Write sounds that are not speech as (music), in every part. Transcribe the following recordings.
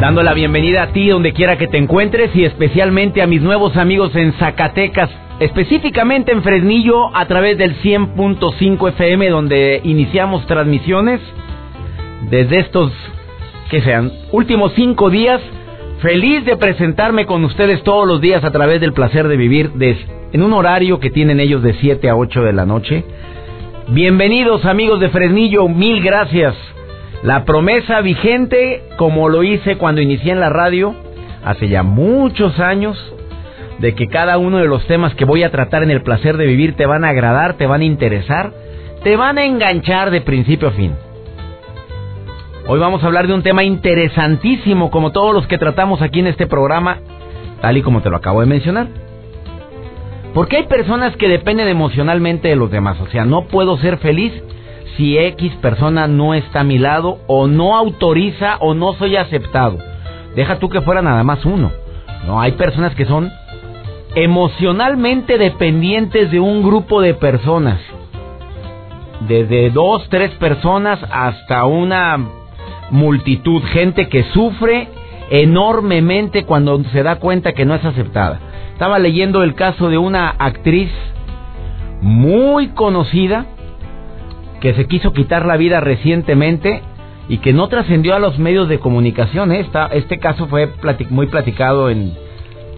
Dando la bienvenida a ti donde quiera que te encuentres y especialmente a mis nuevos amigos en Zacatecas, específicamente en Fresnillo a través del 100.5 FM donde iniciamos transmisiones desde estos, que sean, últimos cinco días. Feliz de presentarme con ustedes todos los días a través del placer de vivir en un horario que tienen ellos de 7 a 8 de la noche. Bienvenidos amigos de Fresnillo, mil gracias. La promesa vigente, como lo hice cuando inicié en la radio, hace ya muchos años, de que cada uno de los temas que voy a tratar en el placer de vivir te van a agradar, te van a interesar, te van a enganchar de principio a fin. Hoy vamos a hablar de un tema interesantísimo, como todos los que tratamos aquí en este programa, tal y como te lo acabo de mencionar. Porque hay personas que dependen emocionalmente de los demás, o sea, no puedo ser feliz si X persona no está a mi lado o no autoriza o no soy aceptado. Deja tú que fuera nada más uno. No, hay personas que son emocionalmente dependientes de un grupo de personas. Desde dos, tres personas hasta una multitud, gente que sufre enormemente cuando se da cuenta que no es aceptada. Estaba leyendo el caso de una actriz muy conocida que se quiso quitar la vida recientemente y que no trascendió a los medios de comunicación. ¿eh? este caso fue muy platicado en,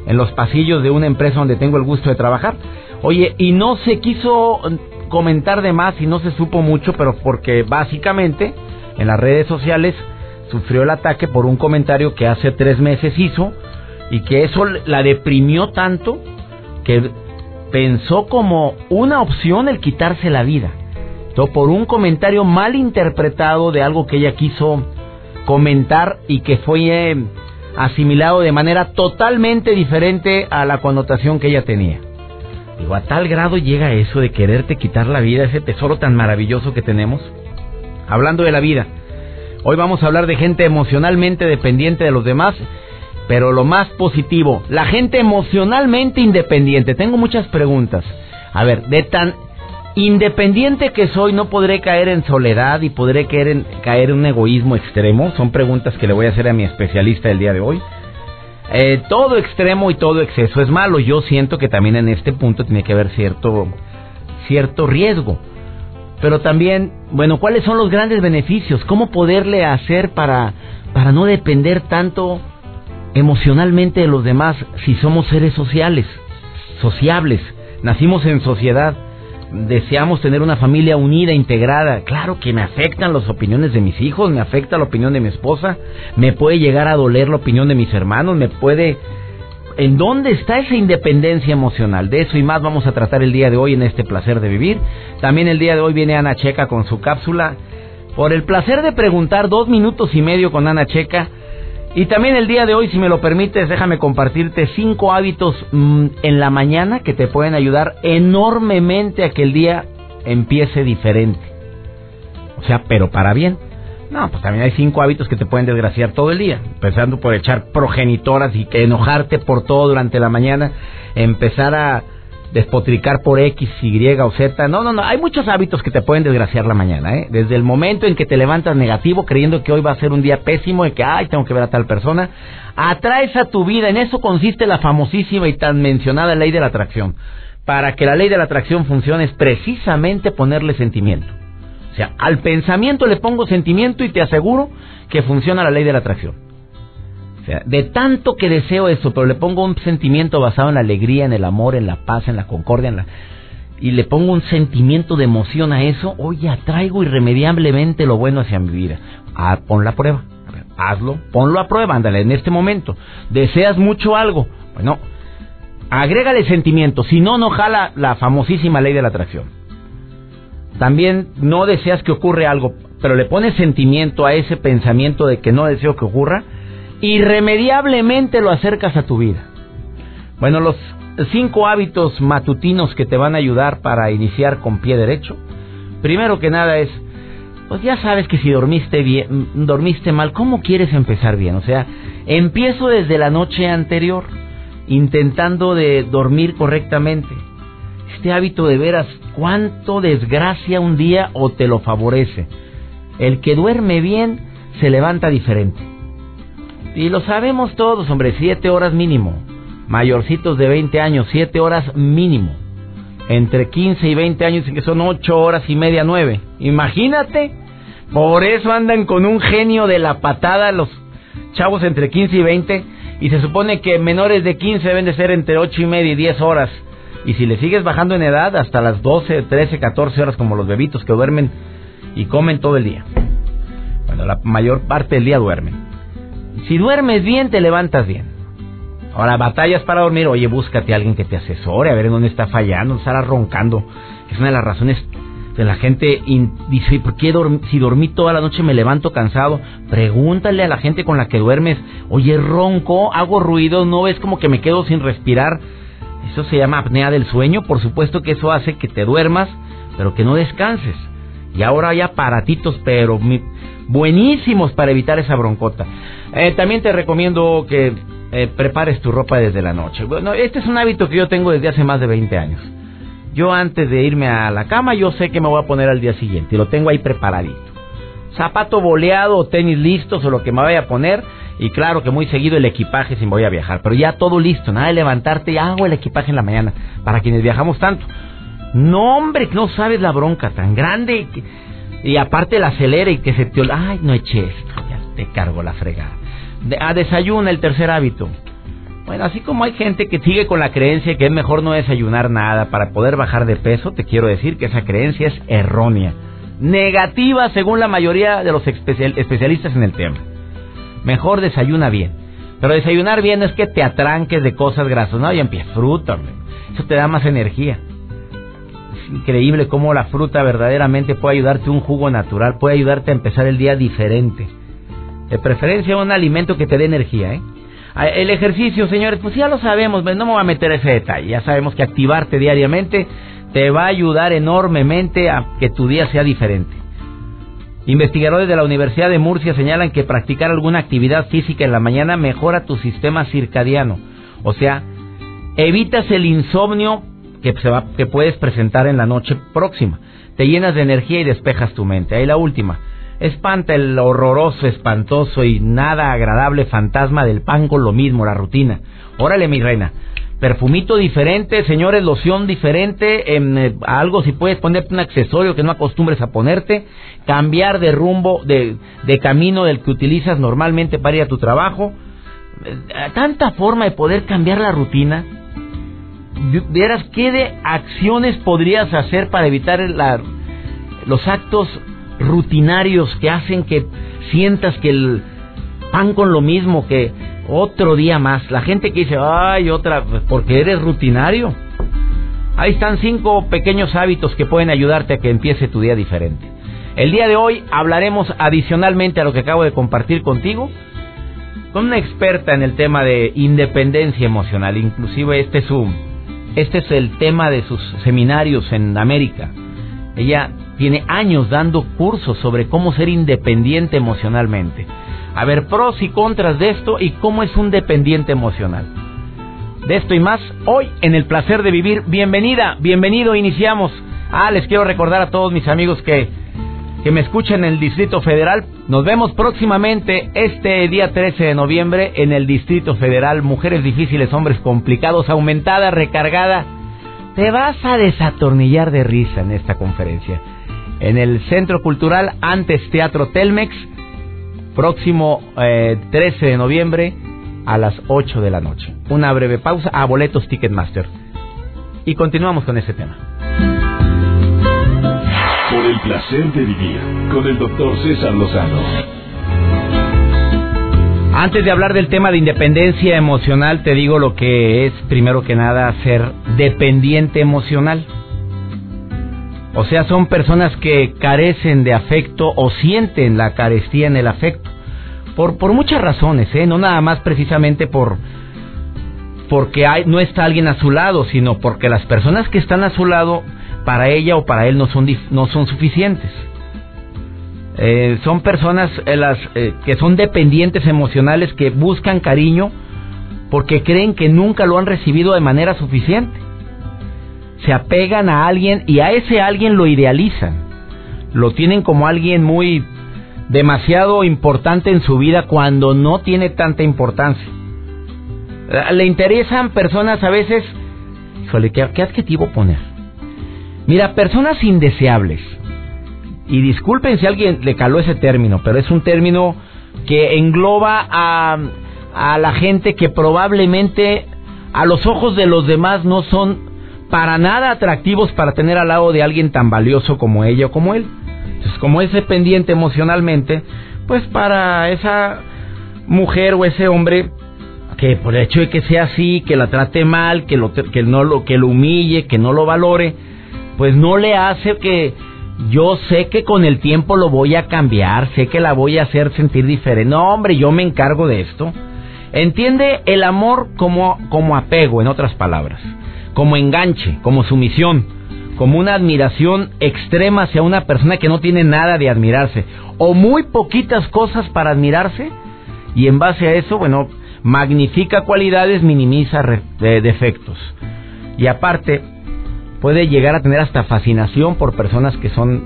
en los pasillos de una empresa donde tengo el gusto de trabajar. Oye, y no se quiso comentar de más y no se supo mucho, pero porque básicamente en las redes sociales sufrió el ataque por un comentario que hace tres meses hizo y que eso la deprimió tanto que pensó como una opción el quitarse la vida por un comentario mal interpretado de algo que ella quiso comentar y que fue eh, asimilado de manera totalmente diferente a la connotación que ella tenía. Digo, a tal grado llega eso de quererte quitar la vida, ese tesoro tan maravilloso que tenemos. Hablando de la vida, hoy vamos a hablar de gente emocionalmente dependiente de los demás, pero lo más positivo, la gente emocionalmente independiente. Tengo muchas preguntas. A ver, de tan Independiente que soy, no podré caer en soledad y podré caer en, caer en un egoísmo extremo. Son preguntas que le voy a hacer a mi especialista el día de hoy. Eh, todo extremo y todo exceso es malo. Yo siento que también en este punto tiene que haber cierto, cierto riesgo. Pero también, bueno, ¿cuáles son los grandes beneficios? ¿Cómo poderle hacer para, para no depender tanto emocionalmente de los demás si somos seres sociales, sociables? Nacimos en sociedad deseamos tener una familia unida, integrada. Claro que me afectan las opiniones de mis hijos, me afecta la opinión de mi esposa, me puede llegar a doler la opinión de mis hermanos, me puede... ¿En dónde está esa independencia emocional? De eso y más vamos a tratar el día de hoy en este placer de vivir. También el día de hoy viene Ana Checa con su cápsula. Por el placer de preguntar dos minutos y medio con Ana Checa y también el día de hoy, si me lo permites, déjame compartirte cinco hábitos mm, en la mañana que te pueden ayudar enormemente a que el día empiece diferente. O sea, pero para bien. No, pues también hay cinco hábitos que te pueden desgraciar todo el día. Empezando por echar progenitoras y enojarte por todo durante la mañana. Empezar a despotricar por X, Y o Z. No, no, no. Hay muchos hábitos que te pueden desgraciar la mañana, ¿eh? Desde el momento en que te levantas negativo, creyendo que hoy va a ser un día pésimo y que, ay, tengo que ver a tal persona, atraes a tu vida. En eso consiste la famosísima y tan mencionada ley de la atracción. Para que la ley de la atracción funcione es precisamente ponerle sentimiento. O sea, al pensamiento le pongo sentimiento y te aseguro que funciona la ley de la atracción de tanto que deseo eso, pero le pongo un sentimiento basado en la alegría, en el amor, en la paz, en la concordia, en la... y le pongo un sentimiento de emoción a eso, oye, atraigo irremediablemente lo bueno hacia mi vida. Ah, pon la prueba. hazlo, ponlo a prueba, ándale, en este momento. ¿Deseas mucho algo? Bueno, agrégale sentimiento, si no, no jala la famosísima ley de la atracción. también no deseas que ocurra algo, pero le pones sentimiento a ese pensamiento de que no deseo que ocurra, irremediablemente lo acercas a tu vida. Bueno, los cinco hábitos matutinos que te van a ayudar para iniciar con pie derecho. Primero que nada es, pues ya sabes que si dormiste bien, dormiste mal, ¿cómo quieres empezar bien? O sea, empiezo desde la noche anterior, intentando de dormir correctamente. Este hábito de veras, cuánto desgracia un día o te lo favorece. El que duerme bien se levanta diferente. Y lo sabemos todos, hombre, siete horas mínimo mayorcitos de 20 años, 7 horas mínimo. Entre 15 y 20 años que son 8 horas y media, 9. Imagínate. Por eso andan con un genio de la patada los chavos entre 15 y 20. Y se supone que menores de 15 deben de ser entre 8 y media y 10 horas. Y si le sigues bajando en edad, hasta las 12, 13, 14 horas como los bebitos que duermen y comen todo el día. Bueno, la mayor parte del día duermen. Si duermes bien, te levantas bien. Ahora, batallas para dormir, oye, búscate a alguien que te asesore, a ver en dónde está fallando, estará roncando. Es una de las razones de la gente dice, ¿por qué si dormí toda la noche me levanto cansado? Pregúntale a la gente con la que duermes, oye, ronco, hago ruido, no ves como que me quedo sin respirar. Eso se llama apnea del sueño, por supuesto que eso hace que te duermas, pero que no descanses. Y ahora hay aparatitos, pero buenísimos para evitar esa broncota. Eh, también te recomiendo que eh, prepares tu ropa desde la noche. Bueno, este es un hábito que yo tengo desde hace más de 20 años. Yo antes de irme a la cama, yo sé que me voy a poner al día siguiente y lo tengo ahí preparadito. Zapato boleado tenis listos o lo que me vaya a poner. Y claro que muy seguido el equipaje si me voy a viajar. Pero ya todo listo, nada de levantarte y hago el equipaje en la mañana. Para quienes viajamos tanto. No, hombre, no sabes la bronca tan grande. Y, aparte la acelera y que se te... Ay, no eché esto, ya te cargo la fregada a desayuna el tercer hábito. Bueno, así como hay gente que sigue con la creencia que es mejor no desayunar nada para poder bajar de peso, te quiero decir que esa creencia es errónea, negativa según la mayoría de los especialistas en el tema. Mejor desayuna bien. Pero desayunar bien es que te atranques de cosas grasas, no, y empieza fruta, eso te da más energía. Increíble cómo la fruta verdaderamente puede ayudarte un jugo natural, puede ayudarte a empezar el día diferente. De preferencia un alimento que te dé energía, ¿eh? Ah, el ejercicio, señores, pues ya lo sabemos, no me voy a meter ese detalle. Ya sabemos que activarte diariamente te va a ayudar enormemente a que tu día sea diferente. Investigadores de la Universidad de Murcia señalan que practicar alguna actividad física en la mañana mejora tu sistema circadiano. O sea, evitas el insomnio que, se va, que puedes presentar en la noche próxima. Te llenas de energía y despejas tu mente. Ahí la última. Espanta el horroroso, espantoso y nada agradable fantasma del pan con lo mismo, la rutina. Órale, mi reina. Perfumito diferente, señores, loción diferente, en, eh, algo si puedes ponerte un accesorio que no acostumbres a ponerte, cambiar de rumbo, de, de camino del que utilizas normalmente para ir a tu trabajo. Eh, tanta forma de poder cambiar la rutina. Vieras qué de acciones podrías hacer para evitar los actos rutinarios que hacen que sientas que el pan con lo mismo, que otro día más. La gente que dice, ay, otra, porque eres rutinario. Ahí están cinco pequeños hábitos que pueden ayudarte a que empiece tu día diferente. El día de hoy hablaremos adicionalmente a lo que acabo de compartir contigo con una experta en el tema de independencia emocional. Inclusive este es este es el tema de sus seminarios en América. Ella tiene años dando cursos sobre cómo ser independiente emocionalmente. A ver, pros y contras de esto y cómo es un dependiente emocional. De esto y más, hoy en el placer de vivir. Bienvenida, bienvenido, iniciamos. Ah, les quiero recordar a todos mis amigos que, que me escuchen en el Distrito Federal. Nos vemos próximamente este día 13 de noviembre en el Distrito Federal. Mujeres difíciles, hombres complicados, aumentada, recargada. Te vas a desatornillar de risa en esta conferencia en el Centro Cultural antes Teatro Telmex, próximo 13 eh, de noviembre a las 8 de la noche. Una breve pausa a boletos Ticketmaster. Y continuamos con ese tema. Por el placer de vivir con el doctor César Lozano. Antes de hablar del tema de independencia emocional, te digo lo que es, primero que nada, ser dependiente emocional. O sea, son personas que carecen de afecto o sienten la carestía en el afecto. Por, por muchas razones, ¿eh? No nada más precisamente por porque hay, no está alguien a su lado, sino porque las personas que están a su lado, para ella o para él, no son, no son suficientes. Eh, son personas eh, las, eh, que son dependientes emocionales que buscan cariño porque creen que nunca lo han recibido de manera suficiente. Se apegan a alguien y a ese alguien lo idealizan. Lo tienen como alguien muy demasiado importante en su vida cuando no tiene tanta importancia. Le interesan personas a veces... ¿qué, ¿qué adjetivo poner? Mira, personas indeseables. Y disculpen si alguien le caló ese término, pero es un término que engloba a, a la gente que probablemente a los ojos de los demás no son para nada atractivos para tener al lado de alguien tan valioso como ella o como él. Entonces, como es dependiente emocionalmente, pues para esa mujer o ese hombre que por el hecho de que sea así, que la trate mal, que lo que no lo que lo humille, que no lo valore, pues no le hace que yo sé que con el tiempo lo voy a cambiar, sé que la voy a hacer sentir diferente. No, hombre, yo me encargo de esto. Entiende el amor como como apego, en otras palabras, como enganche, como sumisión, como una admiración extrema hacia una persona que no tiene nada de admirarse o muy poquitas cosas para admirarse y en base a eso, bueno, magnifica cualidades, minimiza defectos. Y aparte, puede llegar a tener hasta fascinación por personas que son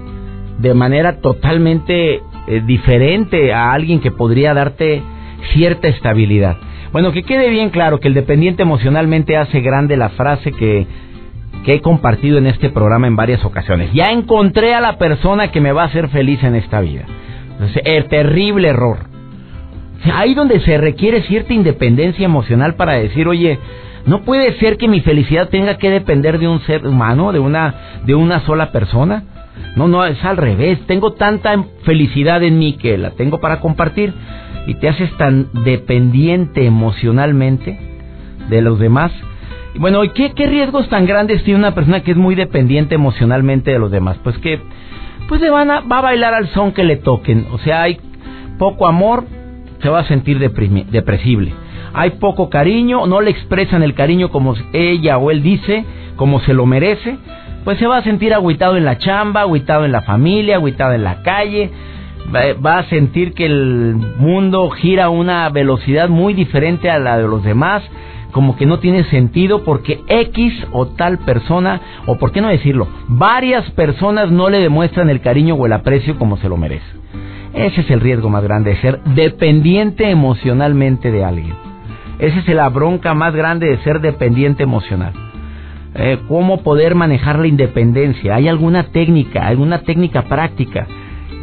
de manera totalmente eh, diferente a alguien que podría darte cierta estabilidad. Bueno, que quede bien claro que el dependiente emocionalmente hace grande la frase que, que he compartido en este programa en varias ocasiones. Ya encontré a la persona que me va a hacer feliz en esta vida. el terrible error ahí donde se requiere cierta independencia emocional para decir, oye, no puede ser que mi felicidad tenga que depender de un ser humano, de una, de una sola persona. No, no, es al revés. Tengo tanta felicidad en mí que la tengo para compartir y te haces tan dependiente emocionalmente de los demás. Bueno, ¿y qué, qué riesgos tan grandes tiene una persona que es muy dependiente emocionalmente de los demás? Pues que pues le van a, va a bailar al son que le toquen. O sea, hay poco amor, se va a sentir depresible. Hay poco cariño, no le expresan el cariño como ella o él dice, como se lo merece, pues se va a sentir agüitado en la chamba, agüitado en la familia, agüitado en la calle, va a sentir que el mundo gira a una velocidad muy diferente a la de los demás, como que no tiene sentido porque X o tal persona, o por qué no decirlo, varias personas no le demuestran el cariño o el aprecio como se lo merece. Ese es el riesgo más grande, de ser dependiente emocionalmente de alguien. Esa es la bronca más grande de ser dependiente emocional. Eh, ¿Cómo poder manejar la independencia? ¿Hay alguna técnica, alguna técnica práctica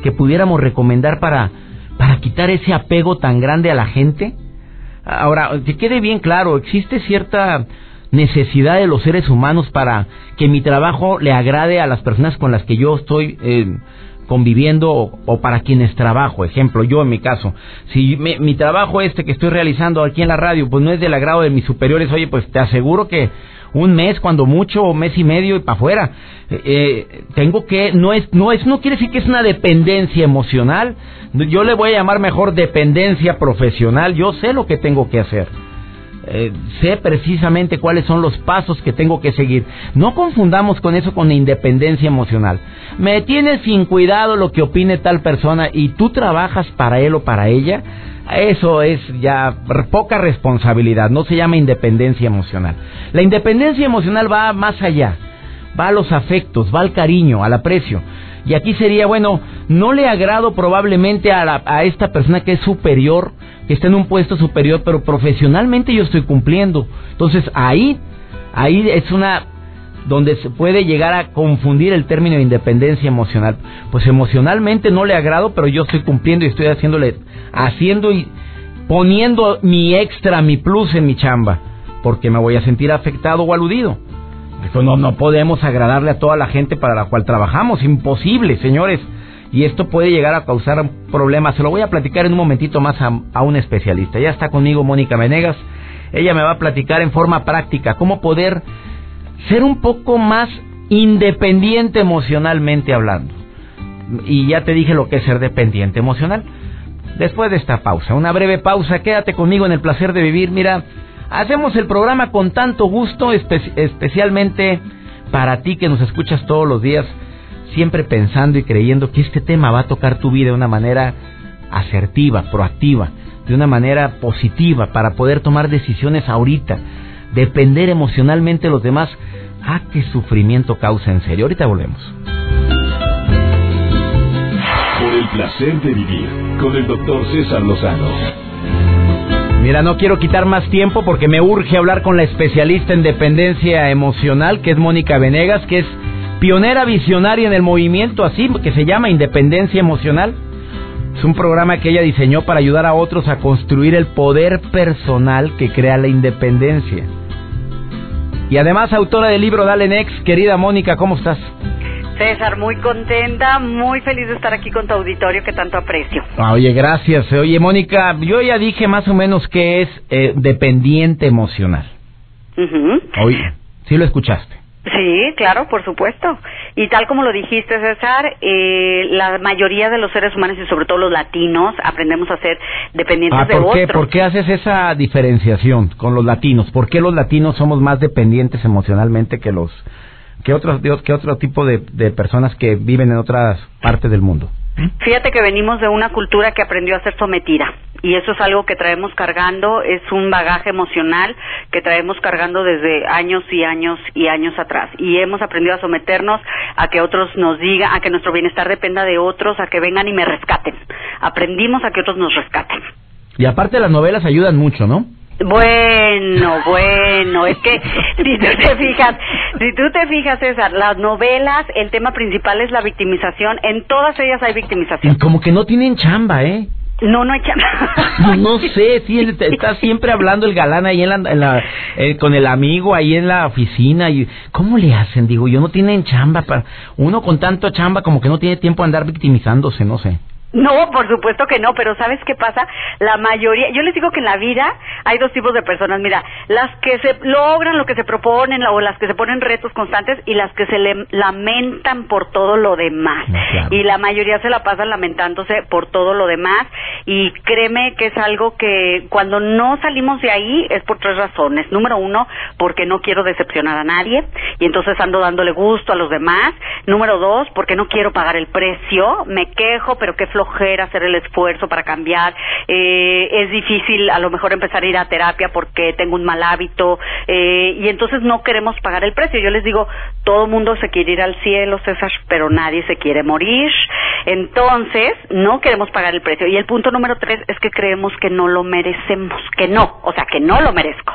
que pudiéramos recomendar para, para quitar ese apego tan grande a la gente? Ahora, que quede bien claro, existe cierta necesidad de los seres humanos para que mi trabajo le agrade a las personas con las que yo estoy eh, conviviendo o, para quienes trabajo. Ejemplo, yo en mi caso, si mi trabajo este que estoy realizando aquí en la radio, pues no es del agrado de mis superiores, oye, pues te aseguro que un mes, cuando mucho, o mes y medio y para afuera. Eh, eh, tengo que, no es, no es, no quiere decir que es una dependencia emocional. Yo le voy a llamar mejor dependencia profesional. Yo sé lo que tengo que hacer. Eh, sé precisamente cuáles son los pasos que tengo que seguir. No confundamos con eso con independencia emocional. Me tienes sin cuidado lo que opine tal persona y tú trabajas para él o para ella. Eso es ya poca responsabilidad, no se llama independencia emocional. La independencia emocional va más allá, va a los afectos, va al cariño, al aprecio. Y aquí sería, bueno, no le agrado probablemente a, a esta persona que es superior, que está en un puesto superior, pero profesionalmente yo estoy cumpliendo. Entonces ahí, ahí es una donde se puede llegar a confundir el término de independencia emocional. Pues emocionalmente no le agrado, pero yo estoy cumpliendo y estoy haciéndole, haciendo y poniendo mi extra, mi plus en mi chamba, porque me voy a sentir afectado o aludido. No, no podemos agradarle a toda la gente para la cual trabajamos, imposible, señores. Y esto puede llegar a causar problemas. Se lo voy a platicar en un momentito más a, un especialista. Ya está conmigo Mónica Venegas. Ella me va a platicar en forma práctica cómo poder ser un poco más independiente emocionalmente hablando. Y ya te dije lo que es ser dependiente emocional. Después de esta pausa, una breve pausa, quédate conmigo en el placer de vivir. Mira, hacemos el programa con tanto gusto, especialmente para ti que nos escuchas todos los días, siempre pensando y creyendo que este tema va a tocar tu vida de una manera asertiva, proactiva, de una manera positiva, para poder tomar decisiones ahorita, depender emocionalmente de los demás. Ah, qué sufrimiento causa en serio. Ahorita volvemos. Por el placer de vivir con el doctor César Lozano. Mira, no quiero quitar más tiempo porque me urge hablar con la especialista en dependencia emocional, que es Mónica Venegas, que es pionera visionaria en el movimiento así, que se llama Independencia Emocional. Es un programa que ella diseñó para ayudar a otros a construir el poder personal que crea la independencia. Y además autora del libro Dale Next, querida Mónica, ¿cómo estás? César, muy contenta, muy feliz de estar aquí con tu auditorio que tanto aprecio. Ah, oye, gracias. Oye, Mónica, yo ya dije más o menos qué es eh, dependiente emocional. Oye, ¿sí lo escuchaste? Sí, claro, por supuesto. Y tal como lo dijiste, César, eh, la mayoría de los seres humanos y sobre todo los latinos aprendemos a ser dependientes ah, ¿por de qué? ¿Por qué haces esa diferenciación con los latinos? ¿Por qué los latinos somos más dependientes emocionalmente que los que otros que otro tipo de, de personas que viven en otras partes del mundo? Fíjate que venimos de una cultura que aprendió a ser sometida y eso es algo que traemos cargando, es un bagaje emocional que traemos cargando desde años y años y años atrás y hemos aprendido a someternos a que otros nos digan, a que nuestro bienestar dependa de otros, a que vengan y me rescaten. Aprendimos a que otros nos rescaten. Y aparte las novelas ayudan mucho, ¿no? Bueno, (laughs) bueno, es que si tú te fijas, si tú te fijas, César, las novelas, el tema principal es la victimización, en todas ellas hay victimización. como que no tienen chamba, ¿eh? No, no hay chamba. No, sé, sí, está siempre hablando el galán ahí en la, eh, con el amigo ahí en la oficina. y ¿Cómo le hacen? Digo, yo no tienen chamba. Para, uno con tanto chamba como que no tiene tiempo de andar victimizándose, no sé. No, por supuesto que no, pero ¿sabes qué pasa? La mayoría, yo les digo que en la vida hay dos tipos de personas, mira, las que se logran lo que se proponen o las que se ponen retos constantes y las que se le lamentan por todo lo demás. Y la mayoría se la pasan lamentándose por todo lo demás y créeme que es algo que cuando no salimos de ahí es por tres razones. Número uno, porque no quiero decepcionar a nadie y entonces ando dándole gusto a los demás. Número dos, porque no quiero pagar el precio, me quejo, pero qué hacer el esfuerzo para cambiar. Eh, es difícil a lo mejor empezar a ir a terapia porque tengo un mal hábito eh, y entonces no queremos pagar el precio. Yo les digo, todo mundo se quiere ir al cielo, César, pero nadie se quiere morir. Entonces, no queremos pagar el precio. Y el punto número tres es que creemos que no lo merecemos, que no, o sea, que no lo merezco.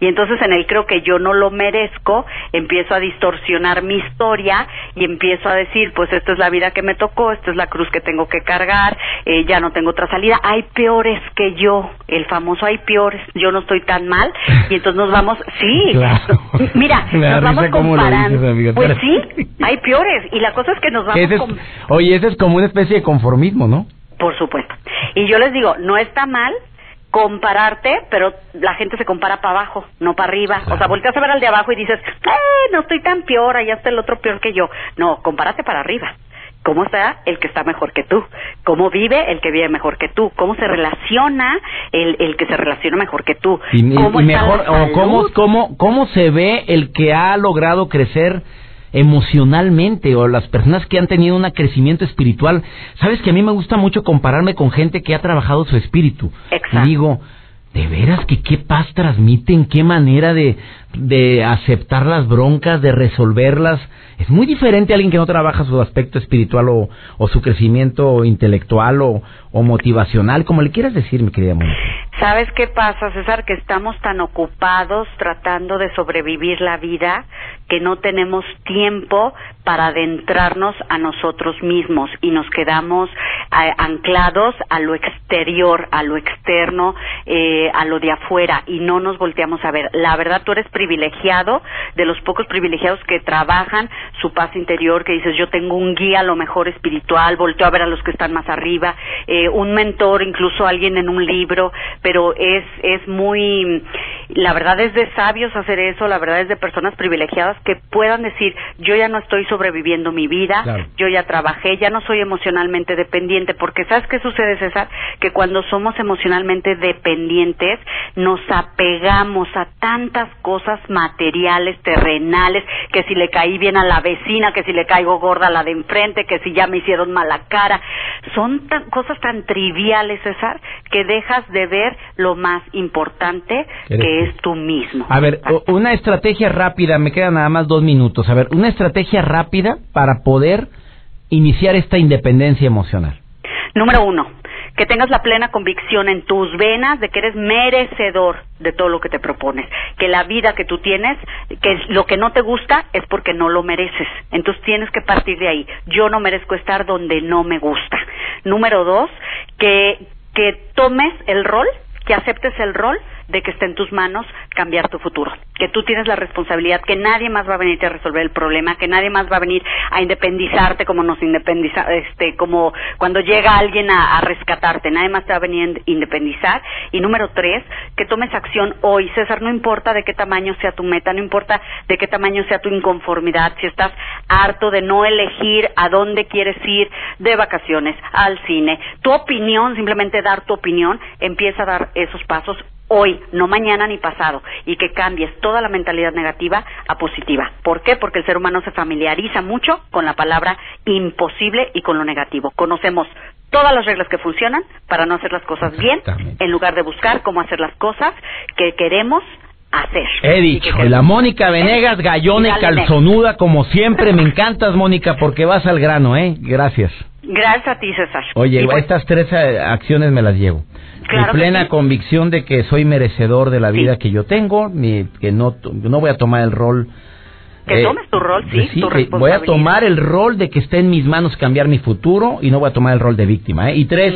Y entonces en el creo que yo no lo merezco, empiezo a distorsionar mi historia y empiezo a decir, pues esta es la vida que me tocó, esta es la cruz que tengo que cargar eh, ya no tengo otra salida, hay peores que yo, el famoso hay peores, yo no estoy tan mal, y entonces nos vamos, sí, (laughs) mira, nos vamos comparando, pues sí, hay peores, y la cosa es que nos vamos... Oye, ese es como una especie de conformismo, ¿no? Por supuesto. Y yo les digo, no está mal compararte, pero la gente se compara para abajo, no para arriba. O sea, volteas a ver al de abajo y dices, eh, no estoy tan peor, allá está el otro peor que yo. No, compárate para arriba cómo está el que está mejor que tú, cómo vive el que vive mejor que tú, cómo se relaciona el, el que se relaciona mejor que tú, y, mejor o cómo, cómo cómo se ve el que ha logrado crecer emocionalmente o las personas que han tenido un crecimiento espiritual. Sabes que a mí me gusta mucho compararme con gente que ha trabajado su espíritu. Exacto. Y digo, de veras que qué paz transmiten, qué manera de, de aceptar las broncas, de resolverlas. Es muy diferente a alguien que no trabaja su aspecto espiritual o, su crecimiento intelectual o, o, motivacional, como le quieras decir, mi querida Mónica. ¿Sabes qué pasa, César? Que estamos tan ocupados tratando de sobrevivir la vida que no tenemos tiempo para adentrarnos a nosotros mismos y nos quedamos eh, anclados a lo exterior, a lo externo, eh, a lo de afuera y no nos volteamos a ver. La verdad, tú eres privilegiado, de los pocos privilegiados que trabajan su paz interior, que dices, yo tengo un guía a lo mejor espiritual, volteo a ver a los que están más arriba, eh, un mentor, incluso alguien en un libro, pero es, es muy La verdad es de sabios hacer eso, la verdad es de personas privilegiadas que puedan decir, yo ya no estoy sobreviviendo mi vida, yo ya trabajé, ya no soy emocionalmente dependiente, porque ¿sabes qué sucede, César? Que cuando somos emocionalmente dependientes, nos apegamos a tantas cosas materiales, terrenales, que si le caí bien a la vecina, que si le caigo gorda a la de enfrente, que si ya me hicieron mala cara. Son cosas tan triviales, César, que dejas de ver lo más importante que es tú mismo. A ver, una estrategia rápida, me quedan nada más dos minutos. A ver, una estrategia rápida para poder iniciar esta independencia emocional. Número uno, que tengas la plena convicción en tus venas de que eres merecedor de todo lo que te propones, que la vida que tú tienes, que lo que no te gusta es porque no lo mereces. Entonces tienes que partir de ahí. Yo no merezco estar donde no me gusta. Número dos, que, que tomes el rol, que aceptes el rol de que esté en tus manos cambiar tu futuro, que tú tienes la responsabilidad, que nadie más va a venir a resolver el problema, que nadie más va a venir a independizarte como nos independiza, este, como cuando llega alguien a, rescatarte, nadie más te va a venir a independizar. Y número tres, que tomes acción hoy, César, no importa de qué tamaño sea tu meta, no importa de qué tamaño sea tu inconformidad, si estás harto de no elegir a dónde quieres ir de vacaciones, al cine, tu opinión, simplemente dar tu opinión, empieza a dar esos pasos hoy, no mañana ni pasado, y que cambies toda la mentalidad negativa a positiva. ¿Por qué? Porque el ser humano se familiariza mucho con la palabra imposible y con lo negativo. Conocemos todas las reglas que funcionan para no hacer las cosas bien, en lugar de buscar cómo hacer las cosas que queremos hacer. He dicho, la Mónica Venegas, gallona y calzonuda, como siempre. Me (laughs) encantas, Mónica, porque vas al grano, ¿eh? Gracias. Gracias a ti, César. Oye, estas tres eh, acciones me las llevo mi plena convicción de que soy merecedor de la vida que yo tengo, ni, que no, no voy a tomar el rol. Que eh, tomes tu rol, sí, Voy a tomar el rol de que esté en mis manos cambiar mi futuro y no voy a tomar el rol de víctima. ¿eh? Y tres,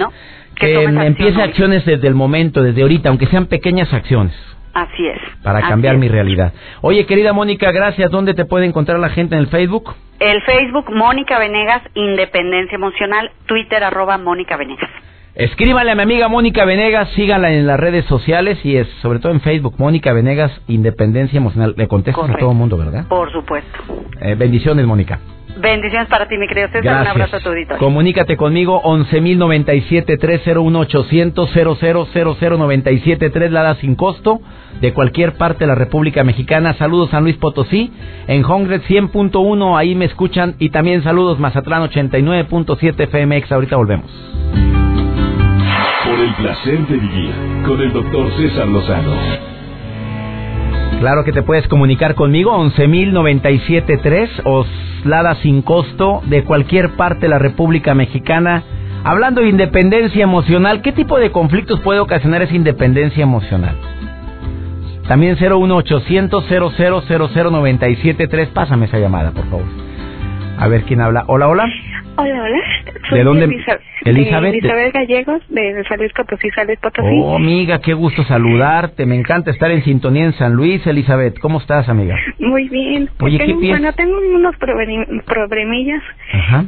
que, empiece acciones desde el momento, desde ahorita, aunque sean pequeñas acciones. Así es. Para cambiar mi realidad. Oye, querida Mónica, gracias. ¿Dónde te puede encontrar la gente en el Facebook? El Facebook, Mónica Venegas, Independencia Emocional. Twitter, arroba Mónica Venegas. Escríbanle a mi amiga Mónica Venegas, síganla en las redes sociales y es sobre todo en Facebook, Mónica Venegas, Independencia Emocional. Le contestas a todo el mundo, ¿verdad? Por supuesto. Eh, bendiciones, Mónica. Bendiciones para ti, mi querido César. Un abrazo a tu auditorio. Comunícate conmigo, 11.097-301-800-0097-3, Lada sin costo, de cualquier parte de la República Mexicana. Saludos San Luis Potosí, en Hongred 100.1, ahí me escuchan. Y también saludos Mazatlán 89.7 FMX. Ahorita volvemos. Por el placer de vivir con el doctor César Lozano. Claro que te puedes comunicar conmigo, 11.097.3, Oslada sin costo, de cualquier parte de la República Mexicana. Hablando de independencia emocional, ¿qué tipo de conflictos puede ocasionar esa independencia emocional? También 01800 00973 Pásame esa llamada, por favor. A ver quién habla. Hola, hola. Hola, hola. ¿De dónde? Elizabeth. Elizabeth Gallegos, de San Luis Potosí, San Luis Potosí. Oh, amiga, qué gusto saludarte. Me encanta estar en sintonía en San Luis. Elizabeth, ¿cómo estás, amiga? Muy bien. Oye, tengo, ¿qué Bueno, tengo unos problemillas. Ajá.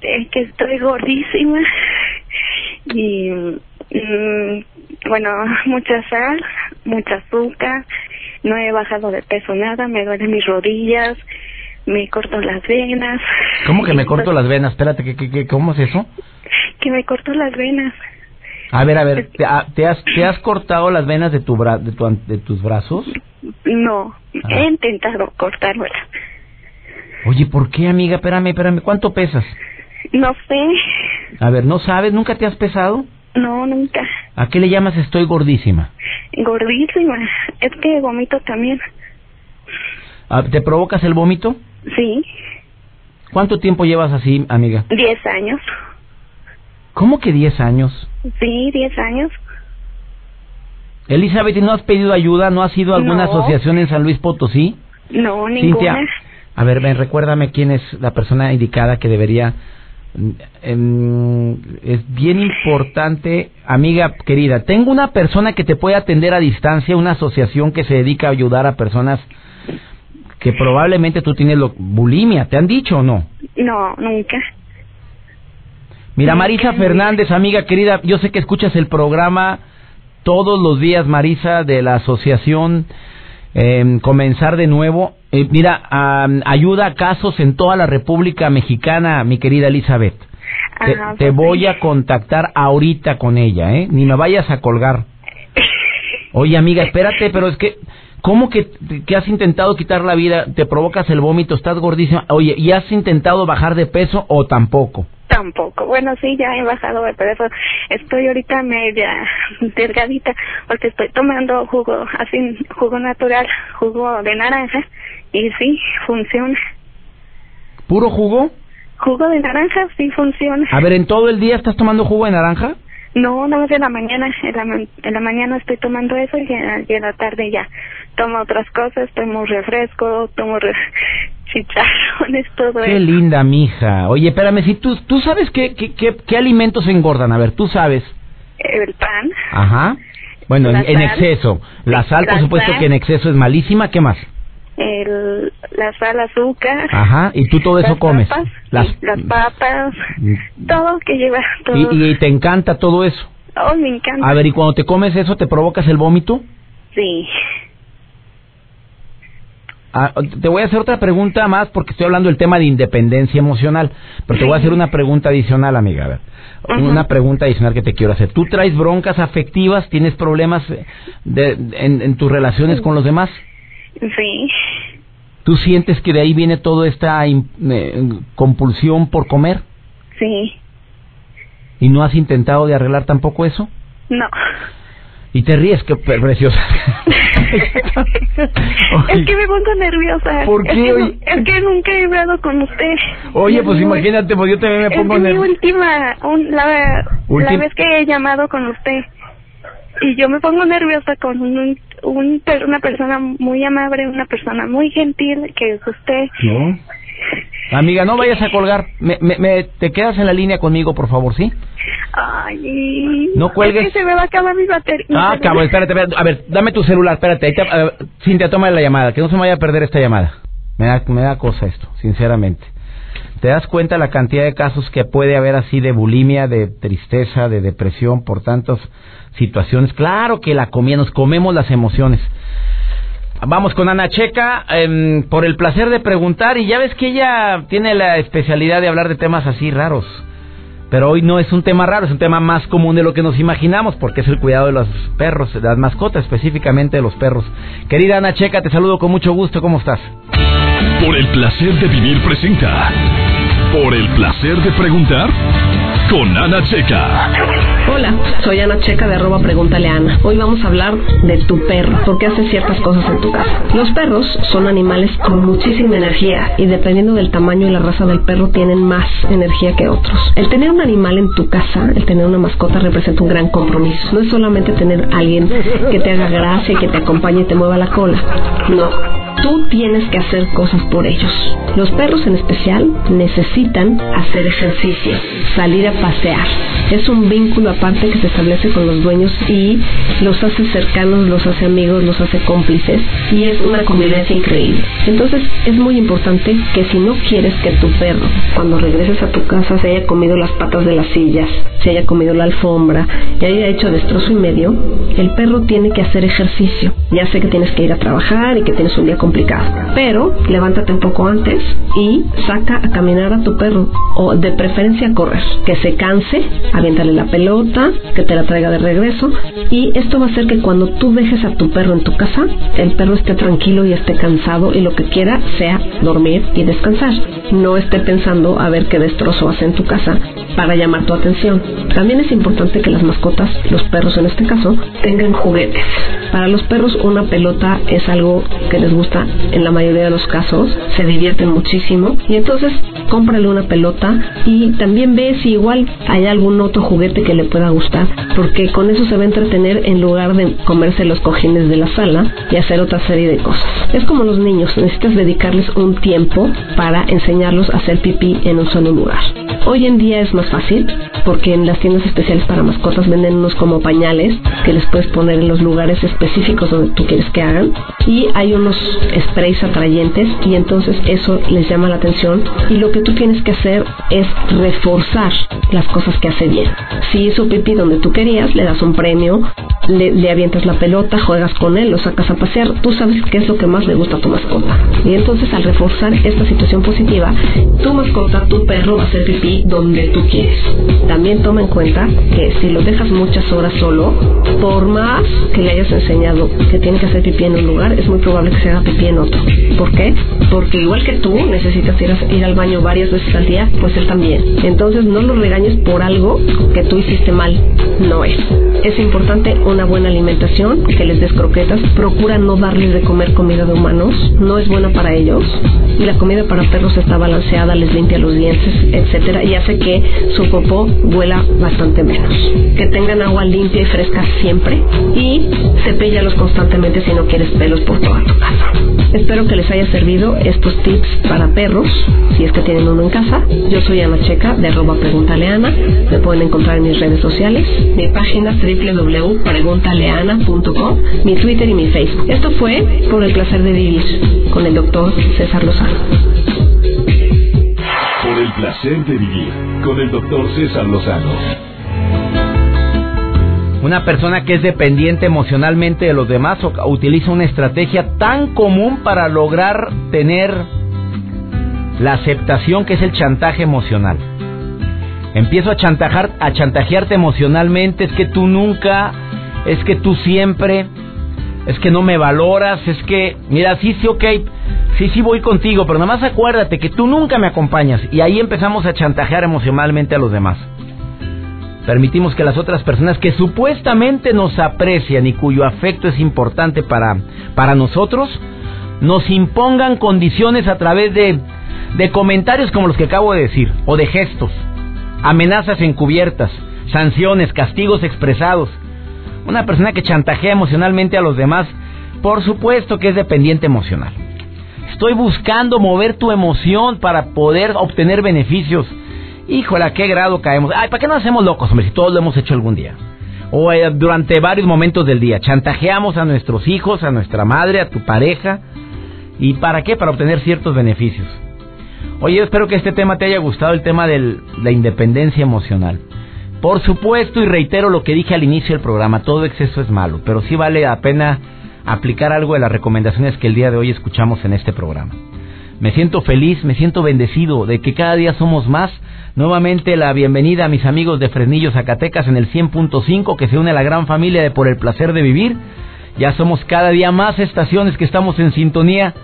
Es que estoy gordísima. Y. Mm, bueno, mucha sal, mucha azúcar. No he bajado de peso nada. Me duelen mis rodillas me corto las venas. ¿Cómo que me corto las venas? Espérate, ¿qué, qué, cómo es eso? Que me corto las venas. A ver, a ver, ¿te, ah, has, ¿te has cortado las venas de, tu bra de, tu, de tus brazos? No, he ah. intentado cortármelas. Oye, ¿por qué, amiga? Espérame, espérame, ¿cuánto pesas? No sé. A ver, ¿no sabes? ¿Nunca te has pesado? No, nunca. ¿A qué le llamas estoy gordísima? Gordísima. Es que vomito también. Ah, ¿Te provocas el vómito? Sí. ¿Cuánto tiempo llevas así, amiga? Diez años. ¿Cómo que diez años? Sí, diez años. Elizabeth, ¿no has pedido ayuda? ¿No has ido a alguna asociación en San Luis Potosí? No, ninguna. a ver, ven, recuérdame quién es la persona indicada que debería... Em, es bien importante, amiga querida, tengo una persona que te puede atender a distancia, una asociación que se dedica a ayudar a personas que probablemente tú tienes lo, bulimia. ¿Te han dicho o no? No, nunca. Mira, Marisa Fernández, amiga querida, yo sé que escuchas el programa todos los días, Marisa, de la asociación eh, Comenzar de Nuevo. Eh, mira, ayuda a casos en toda la República Mexicana, mi querida Elizabeth. Te, te voy a contactar ahorita con ella, ¿eh? Ni me vayas a colgar. (laughs) Oye, amiga, espérate, pero es que, ¿cómo que, que has intentado quitar la vida? ¿Te provocas el vómito? ¿Estás gordísima? Oye, ¿y has intentado bajar de peso o tampoco? Tampoco. Bueno, sí, ya he bajado de peso. Estoy ahorita media (laughs) delgadita porque estoy tomando jugo, así, jugo natural, jugo de naranja. Y sí, funciona. ¿Puro jugo? Jugo de naranja sí funciona. A ver, ¿en todo el día estás tomando jugo de naranja? No, nada más en la mañana. En la, en la mañana estoy tomando eso y en, y en la tarde ya tomo otras cosas. Tomo refresco, tomo re- (laughs) chicharrones, todo Qué eso. linda, mija. Oye, espérame, si tú, tú sabes qué, qué, qué, qué alimentos engordan. A ver, tú sabes. El pan, Ajá. Bueno, en, exceso. La sal, por supuesto que en exceso es malísima. ¿Qué más? El, la sal, azúcar. Ajá. Y tú todo eso las comes. Papas, Las- papas, Mm. todo que lleva todo. Y, y te encanta todo eso. Oh, me encanta. A ver, ¿y cuando te comes eso te provocas el vómito? Sí. Ah, te voy a hacer otra pregunta más porque estoy hablando del tema de independencia emocional, pero te voy a hacer una pregunta adicional, amiga. A ver, una pregunta adicional que te quiero hacer. ¿Tú traes broncas afectivas? ¿Tienes problemas eh, de- en, en tus relaciones con los demás? Sí. ¿Tú sientes que de ahí viene toda esta eh, compulsión por comer? Sí. ¿Y no has intentado de arreglar tampoco eso? No. Y te ríes, qué pre- preciosa. (laughs) es que me pongo nerviosa. ¿Por Es qué, que, oye? nu- es que nunca he hablado con usted. Oye, pues Es mi- imagínate, pues yo también me Es pongo que mi nervioso. última, un- la, la vez que he llamado con usted. Y yo me pongo nerviosa con un, un, per- una persona muy amable, una persona muy gentil, que es usted. No. Amiga, no vayas a colgar. Me, me, me- te quedas en la línea conmigo, por favor, ¿sí? Ay. No cuelgues. Es que se me va a acabar mi batería. Ah, cabrón, espérate, espérate. A ver, dame tu celular, espérate. Ahí te- a ver, Cintia, toma la llamada, que no se me vaya a perder esta llamada. Me da, me da cosa esto, sinceramente. ¿Te das cuenta la cantidad de casos que puede haber así de bulimia, de tristeza, de depresión por tantas situaciones? Claro que la comida, nos comemos las emociones. Vamos con Ana Checa, em, por el placer de preguntar, y ya ves que ella tiene la especialidad de hablar de temas así raros. Pero hoy no es un tema raro, es un tema más común de lo que nos imaginamos, porque es el cuidado de los perros, de las mascotas, específicamente de los perros. Querida Ana Checa, te saludo con mucho gusto, ¿cómo estás? Por el placer de vivir presenta. Por el placer de preguntar. Con Ana Checa. Hola, soy Ana Checa de arroba Pregúntale a Ana. Hoy vamos a hablar de tu perro, porque hace ciertas cosas en tu casa. Los perros son animales con muchísima energía y dependiendo del tamaño y la raza del perro tienen más energía que otros. El tener un animal en tu casa, el tener una mascota representa un gran compromiso. No es solamente tener a alguien que te haga gracia y que te acompañe y te mueva la cola. No. Tú tienes que hacer cosas por ellos. Los perros en especial necesitan hacer ejercicio, salir a pasear. Es un vínculo aparte que se establece con los dueños y los hace cercanos, los hace amigos, los hace cómplices y es una convivencia increíble. Entonces es muy importante que si no quieres que tu perro cuando regreses a tu casa se haya comido las patas de las sillas, se haya comido la alfombra y haya hecho destrozo y medio, el perro tiene que hacer ejercicio. Ya sé que tienes que ir a trabajar y que tienes un día complicado, pero levántate un poco antes y saca a caminar a tu perro o de preferencia correr, que se canse, aviéntale la pelota, que te la traiga de regreso y esto va a hacer que cuando tú dejes a tu perro en tu casa, el perro esté tranquilo y esté cansado y lo que quiera sea dormir y descansar. No esté pensando a ver qué destrozo hace en tu casa para llamar tu atención. También es importante que las mascotas, los perros en este caso, tengan juguetes. Para los perros una pelota es algo que les gusta en la mayoría de los casos, se divierten muchísimo y entonces cómprale una pelota y también ve si igual hay algún otro juguete que le pueda gustar, porque con eso se va a entretener en lugar de comerse los cojines de la sala y hacer otra serie de cosas. Es como los niños, necesitas dedicarles un tiempo para enseñarlos a hacer pipí en un solo lugar. Hoy en día es más fácil porque en las tiendas especiales para mascotas venden unos como pañales que les puedes poner en los lugares específicos donde tú quieres que hagan y hay unos sprays atrayentes y entonces eso les llama la atención y lo que tú tienes que hacer es reforzar las cosas que hace bien. Si hizo pipí donde tú querías, le das un premio le, avientas la pelota, juegas con él, lo sacas a pasear, tú sabes qué es lo que más le gusta a tu mascota. Y entonces al reforzar esta situación positiva, tu mascota, tu perro va a hacer pipí donde tú quieres. También toma en cuenta que si lo dejas muchas horas solo, por más que le hayas enseñado que tiene que hacer pipí en un lugar, es muy probable que se haga pipí en otro. ¿Por qué? Porque igual que tú necesitas ir, ir al baño varias veces al día, pues él también. Entonces no lo regañes por algo que tú hiciste mal. No es. Es importante una buena alimentación, que les des croquetas. Procura no darles de comer comida de humanos. No es buena para ellos. Y la comida para perros está balanceada, les limpia los dientes, etcétera, y hace que su popó huela bastante menos. Que tengan agua limpia y fresca siempre. Y cepíllalos constantemente si no quieres pelos por toda tu casa. Espero que les haya servido estos tips para perros, si es que tienen uno en casa. Yo soy Ana Checa de arroba Preguntaleana. Me pueden encontrar en mis redes sociales, mi página www.preguntaleana.com, mi Twitter y mi Facebook. Esto fue por el placer de vivir con el doctor César Lozano. Por el placer de vivir con el doctor César Lozano. Una persona que es dependiente emocionalmente de los demás utiliza una estrategia tan común para lograr tener la aceptación que es el chantaje emocional. Empiezo a chantajar, a chantajearte emocionalmente, es que tú nunca, es que tú siempre, es que no me valoras, es que, mira, sí, sí, ok, sí, sí voy contigo, pero nada más acuérdate que tú nunca me acompañas. Y ahí empezamos a chantajear emocionalmente a los demás. Permitimos que las otras personas que supuestamente nos aprecian y cuyo afecto es importante para, para nosotros, nos impongan condiciones a través de, de comentarios como los que acabo de decir, o de gestos amenazas encubiertas, sanciones, castigos expresados. Una persona que chantajea emocionalmente a los demás, por supuesto que es dependiente emocional. Estoy buscando mover tu emoción para poder obtener beneficios. Híjole, ¿a qué grado caemos? Ay, ¿para qué no hacemos locos, hombre? Si todos lo hemos hecho algún día. O eh, durante varios momentos del día. Chantajeamos a nuestros hijos, a nuestra madre, a tu pareja. ¿Y para qué? Para obtener ciertos beneficios. Oye, espero que este tema te haya gustado, el tema de la independencia emocional. Por supuesto, y reitero lo que dije al inicio del programa, todo exceso es malo, pero sí vale la pena aplicar algo de las recomendaciones que el día de hoy escuchamos en este programa. Me siento feliz, me siento bendecido de que cada día somos más. Nuevamente la bienvenida a mis amigos de Fresnillo, Zacatecas en el 100.5 que se une a la gran familia de Por el Placer de Vivir. Ya somos cada día más estaciones que estamos en sintonía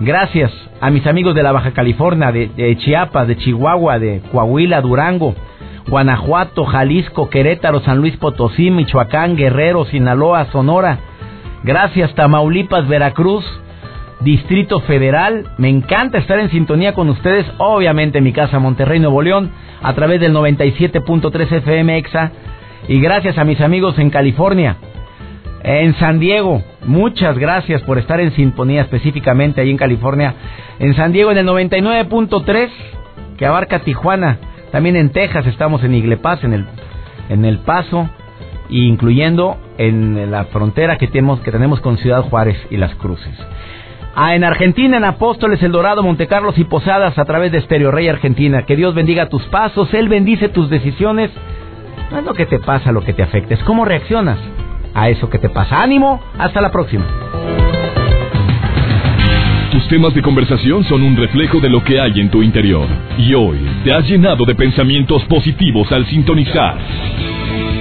Gracias a mis amigos de la Baja California, de, Chiapas, de Chihuahua, de Coahuila, Durango, Guanajuato, Jalisco, Querétaro, San Luis Potosí, Michoacán, Guerrero, Sinaloa, Sonora. Gracias Tamaulipas, Veracruz, Distrito Federal. Me encanta estar en sintonía con ustedes, obviamente en mi casa Monterrey, Nuevo León, a través del 97.3 FM EXA. Y gracias a mis amigos en California, en San Diego, muchas gracias por estar en sintonía específicamente ahí en California. En San Diego en el 99.3 que abarca Tijuana. También en Texas estamos en Iglepaz, en el, en el Paso, incluyendo en la frontera que tenemos, que tenemos con Ciudad Juárez y Las Cruces. Ah, en Argentina, en Apóstoles, El Dorado, Montecarlos y Posadas a través de Stereo Rey Argentina. Que Dios bendiga tus pasos, Él bendice tus decisiones. No es lo que te pasa lo que te afecta, es cómo reaccionas a eso que te pasa. Ánimo, hasta la próxima. Tus temas de conversación son un reflejo de lo que hay en tu interior. Y hoy te has llenado de pensamientos positivos al sintonizar.